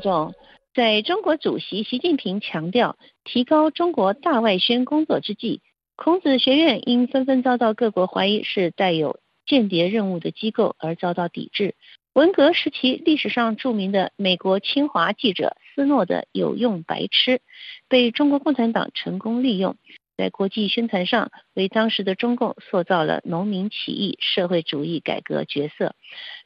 听众，在中国主席习近平强调提高中国大外宣工作之际，孔子学院因纷纷遭到各国怀疑是带有间谍任务的机构而遭到抵制。文革时期历史上著名的美国清华记者斯诺的有用白痴，被中国共产党成功利用。在国际宣传上，为当时的中共塑造了农民起义、社会主义改革角色，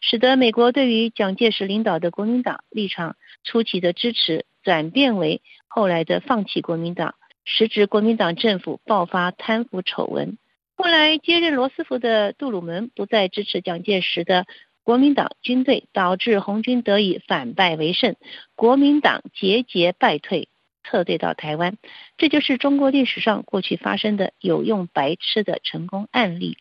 使得美国对于蒋介石领导的国民党立场初期的支持转变为后来的放弃国民党，时值国民党政府爆发贪腐丑闻。后来接任罗斯福的杜鲁门不再支持蒋介石的国民党军队，导致红军得以反败为胜，国民党节节败退。撤退到台湾，这就是中国历史上过去发生的有用白痴的成功案例。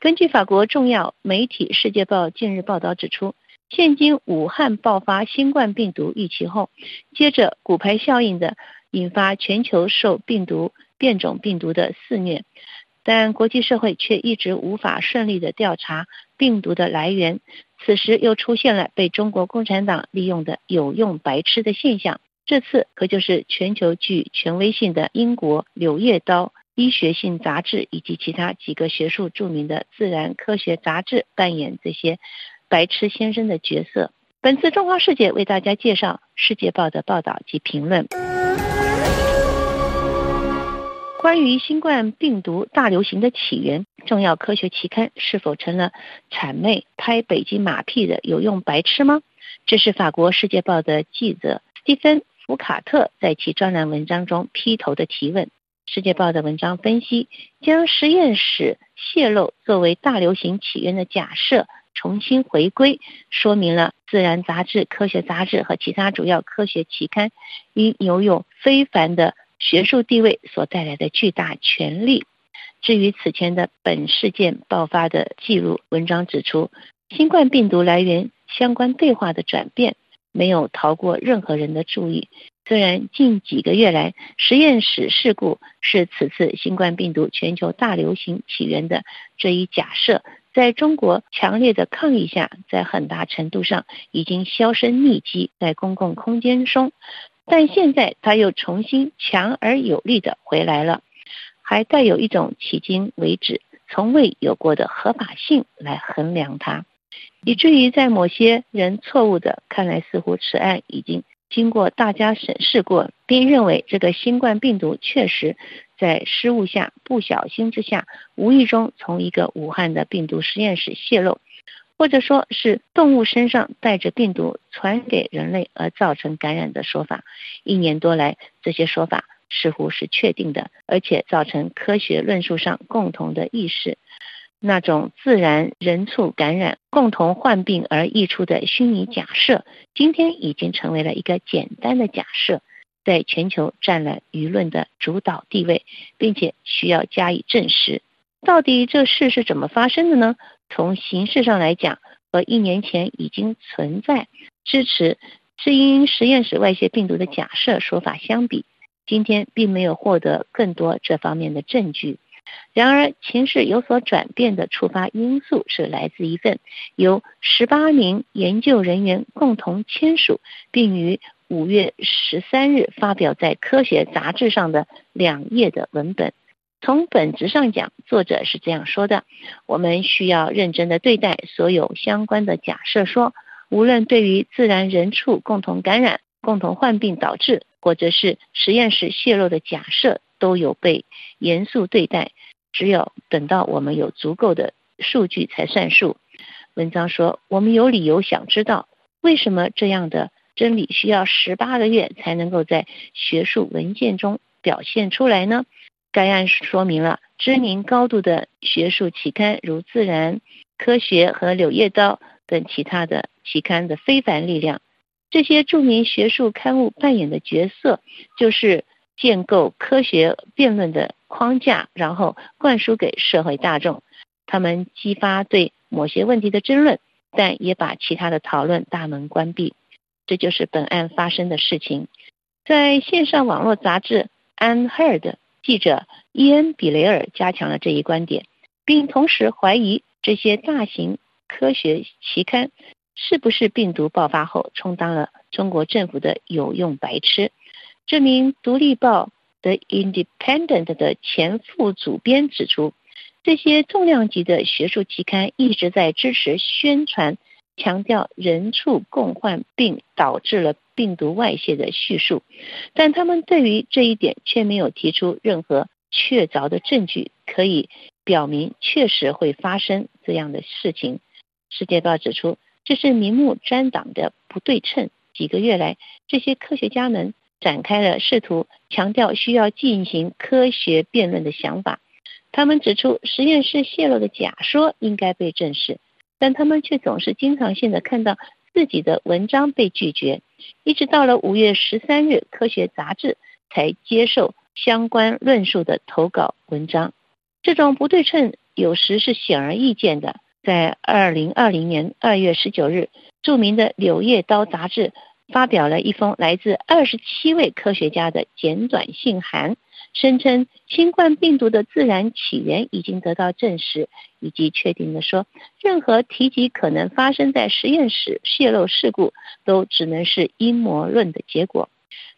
根据法国重要媒体《世界报》近日报道指出，现今武汉爆发新冠病毒疫情后，接着骨牌效应的引发全球受病毒变种病毒的肆虐，但国际社会却一直无法顺利的调查病毒的来源。此时又出现了被中国共产党利用的有用白痴的现象。这次可就是全球具权威性的英国《柳叶刀》医学性杂志以及其他几个学术著名的自然科学杂志扮演这些白痴先生的角色。本次中华世界为大家介绍《世界报》的报道及评论。关于新冠病毒大流行的起源，重要科学期刊是否成了谄媚拍北京马屁的有用白痴吗？这是法国《世界报》的记者蒂芬。福卡特在其专栏文章中劈头的提问，《世界报》的文章分析将实验室泄露作为大流行起源的假设重新回归，说明了《自然》杂志、科学杂志和其他主要科学期刊因拥有非凡的学术地位所带来的巨大权力。至于此前的本事件爆发的记录，文章指出，新冠病毒来源相关对话的转变。没有逃过任何人的注意。虽然近几个月来，实验室事故是此次新冠病毒全球大流行起源的这一假设，在中国强烈的抗议下，在很大程度上已经销声匿迹在公共空间中，但现在它又重新强而有力的回来了，还带有一种迄今为止从未有过的合法性来衡量它。以至于在某些人错误的看来，似乎此案已经经过大家审视过，并认为这个新冠病毒确实在失误下、不小心之下，无意中从一个武汉的病毒实验室泄露，或者说是动物身上带着病毒传给人类而造成感染的说法。一年多来，这些说法似乎是确定的，而且造成科学论述上共同的意识。那种自然人畜感染、共同患病而溢出的虚拟假设，今天已经成为了一个简单的假设，在全球占了舆论的主导地位，并且需要加以证实。到底这事是怎么发生的呢？从形式上来讲，和一年前已经存在支持是因实验室外泄病毒的假设说法相比，今天并没有获得更多这方面的证据。然而，情势有所转变的触发因素是来自一份由十八名研究人员共同签署，并于五月十三日发表在科学杂志上的两页的文本。从本质上讲，作者是这样说的：我们需要认真的对待所有相关的假设，说无论对于自然人畜共同感染、共同患病导致，或者是实验室泄露的假设。都有被严肃对待，只有等到我们有足够的数据才算数。文章说，我们有理由想知道，为什么这样的真理需要十八个月才能够在学术文件中表现出来呢？该案说明了知名高度的学术期刊，如《自然科学》和《柳叶刀》等其他的期刊的非凡力量。这些著名学术刊物扮演的角色，就是。建构科学辩论的框架，然后灌输给社会大众。他们激发对某些问题的争论，但也把其他的讨论大门关闭。这就是本案发生的事情。在线上网络杂志《Unheard》，记者伊恩·比雷尔加强了这一观点，并同时怀疑这些大型科学期刊是不是病毒爆发后充当了中国政府的有用白痴？这名独立报的《Independent》的前副主编指出，这些重量级的学术期刊一直在支持宣传。强调人畜共患病导致了病毒外泄的叙述，但他们对于这一点却没有提出任何确凿的证据，可以表明确实会发生这样的事情。世界报指出，这是明目张胆的不对称。几个月来，这些科学家们展开了试图强调需要进行科学辩论的想法。他们指出，实验室泄露的假说应该被证实。但他们却总是经常性的看到自己的文章被拒绝，一直到了五月十三日，《科学》杂志才接受相关论述的投稿文章。这种不对称有时是显而易见的。在二零二零年二月十九日，著名的《柳叶刀》杂志发表了一封来自二十七位科学家的简短信函。声称新冠病毒的自然起源已经得到证实，以及确定的说，任何提及可能发生在实验室泄露事故，都只能是阴谋论的结果。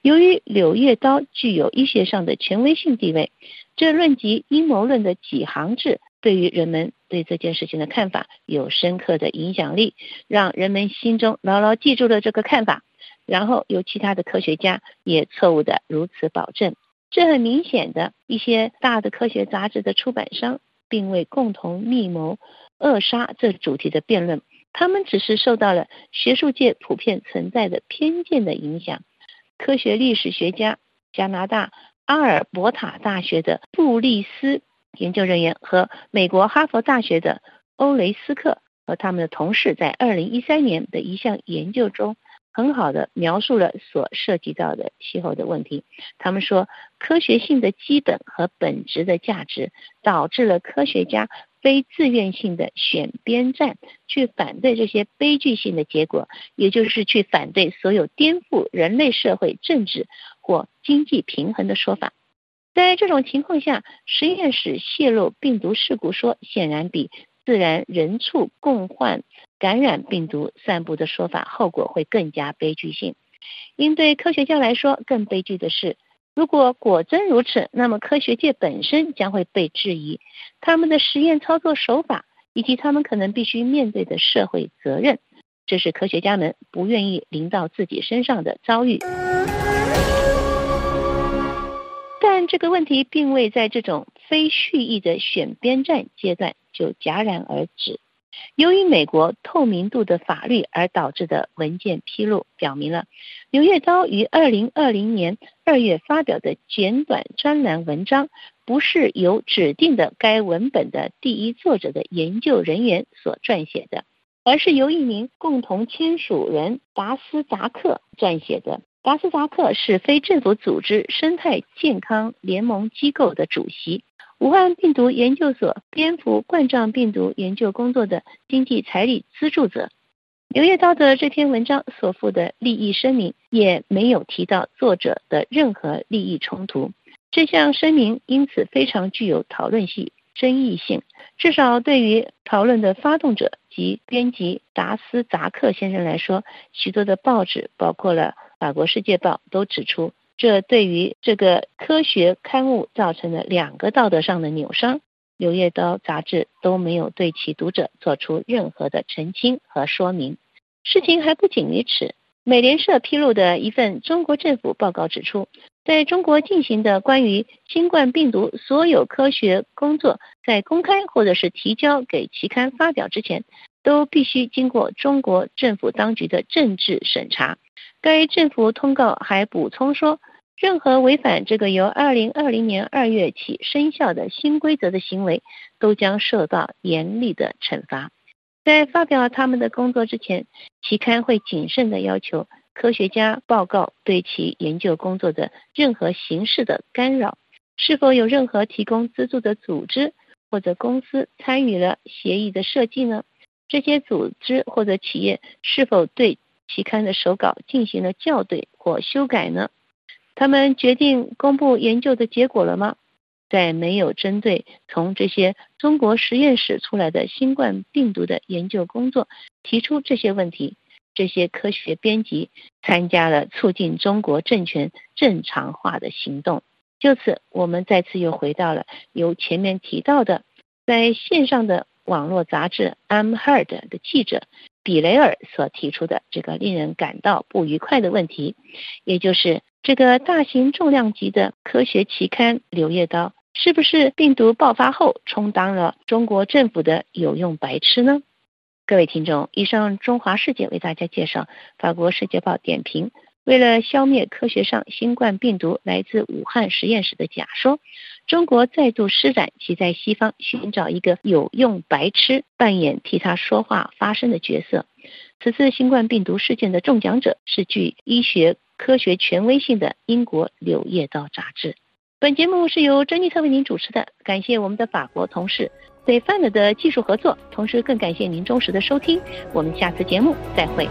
由于《柳叶刀》具有医学上的权威性地位，这论及阴谋论的几行字，对于人们对这件事情的看法有深刻的影响力，让人们心中牢牢记住了这个看法。然后由其他的科学家也错误的如此保证。这很明显的一些大的科学杂志的出版商，并未共同密谋扼杀这主题的辩论，他们只是受到了学术界普遍存在的偏见的影响。科学历史学家、加拿大阿尔伯塔大学的布利斯研究人员和美国哈佛大学的欧雷斯克和他们的同事，在二零一三年的一项研究中。很好的描述了所涉及到的气候的问题。他们说，科学性的基本和本质的价值导致了科学家非自愿性的选边站，去反对这些悲剧性的结果，也就是去反对所有颠覆人类社会政治或经济平衡的说法。在这种情况下，实验室泄露病毒事故说显然比自然人畜共患。感染病毒散布的说法，后果会更加悲剧性。因对科学家来说，更悲剧的是，如果果真如此，那么科学界本身将会被质疑，他们的实验操作手法以及他们可能必须面对的社会责任，这是科学家们不愿意临到自己身上的遭遇。但这个问题并未在这种非蓄意的选边站阶段就戛然而止。由于美国透明度的法律而导致的文件披露，表明了《柳叶刀》于二零二零年二月发表的简短专栏文章，不是由指定的该文本的第一作者的研究人员所撰写的，而是由一名共同签署人达斯扎克撰写的。达斯扎克是非政府组织生态健康联盟机构的主席。武汉病毒研究所蝙蝠冠状病毒研究工作的经济财力资助者，柳叶刀的这篇文章所附的利益声明也没有提到作者的任何利益冲突。这项声明因此非常具有讨论性、争议性。至少对于讨论的发动者及编辑达斯扎克先生来说，许多的报纸，包括了法国《世界报》，都指出。这对于这个科学刊物造成了两个道德上的扭伤，《柳叶刀》杂志都没有对其读者做出任何的澄清和说明。事情还不仅于此，美联社披露的一份中国政府报告指出，在中国进行的关于新冠病毒所有科学工作，在公开或者是提交给期刊发表之前，都必须经过中国政府当局的政治审查。该政府通告还补充说，任何违反这个由二零二零年二月起生效的新规则的行为，都将受到严厉的惩罚。在发表他们的工作之前，期刊会谨慎地要求科学家报告对其研究工作的任何形式的干扰，是否有任何提供资助的组织或者公司参与了协议的设计呢？这些组织或者企业是否对？期刊的手稿进行了校对或修改呢？他们决定公布研究的结果了吗？在没有针对从这些中国实验室出来的新冠病毒的研究工作提出这些问题，这些科学编辑参加了促进中国政权正常化的行动。就此，我们再次又回到了由前面提到的在线上的网络杂志《I'm Heard》的记者比雷尔所提出的这个令人感到不愉快的问题，也就是这个大型重量级的科学期刊《柳叶刀》是不是病毒爆发后充当了中国政府的有用白痴呢？各位听众，以上中华世界为大家介绍法国《世界报》点评。为了消灭科学上新冠病毒来自武汉实验室的假说，中国再度施展其在西方寻找一个有用白痴，扮演替他说话发声的角色。此次新冠病毒事件的中奖者是具医学科学权威性的英国《柳叶刀》杂志。本节目是由珍妮特为您主持的，感谢我们的法国同事 s t e 的技术合作，同时更感谢您忠实的收听。我们下次节目再会。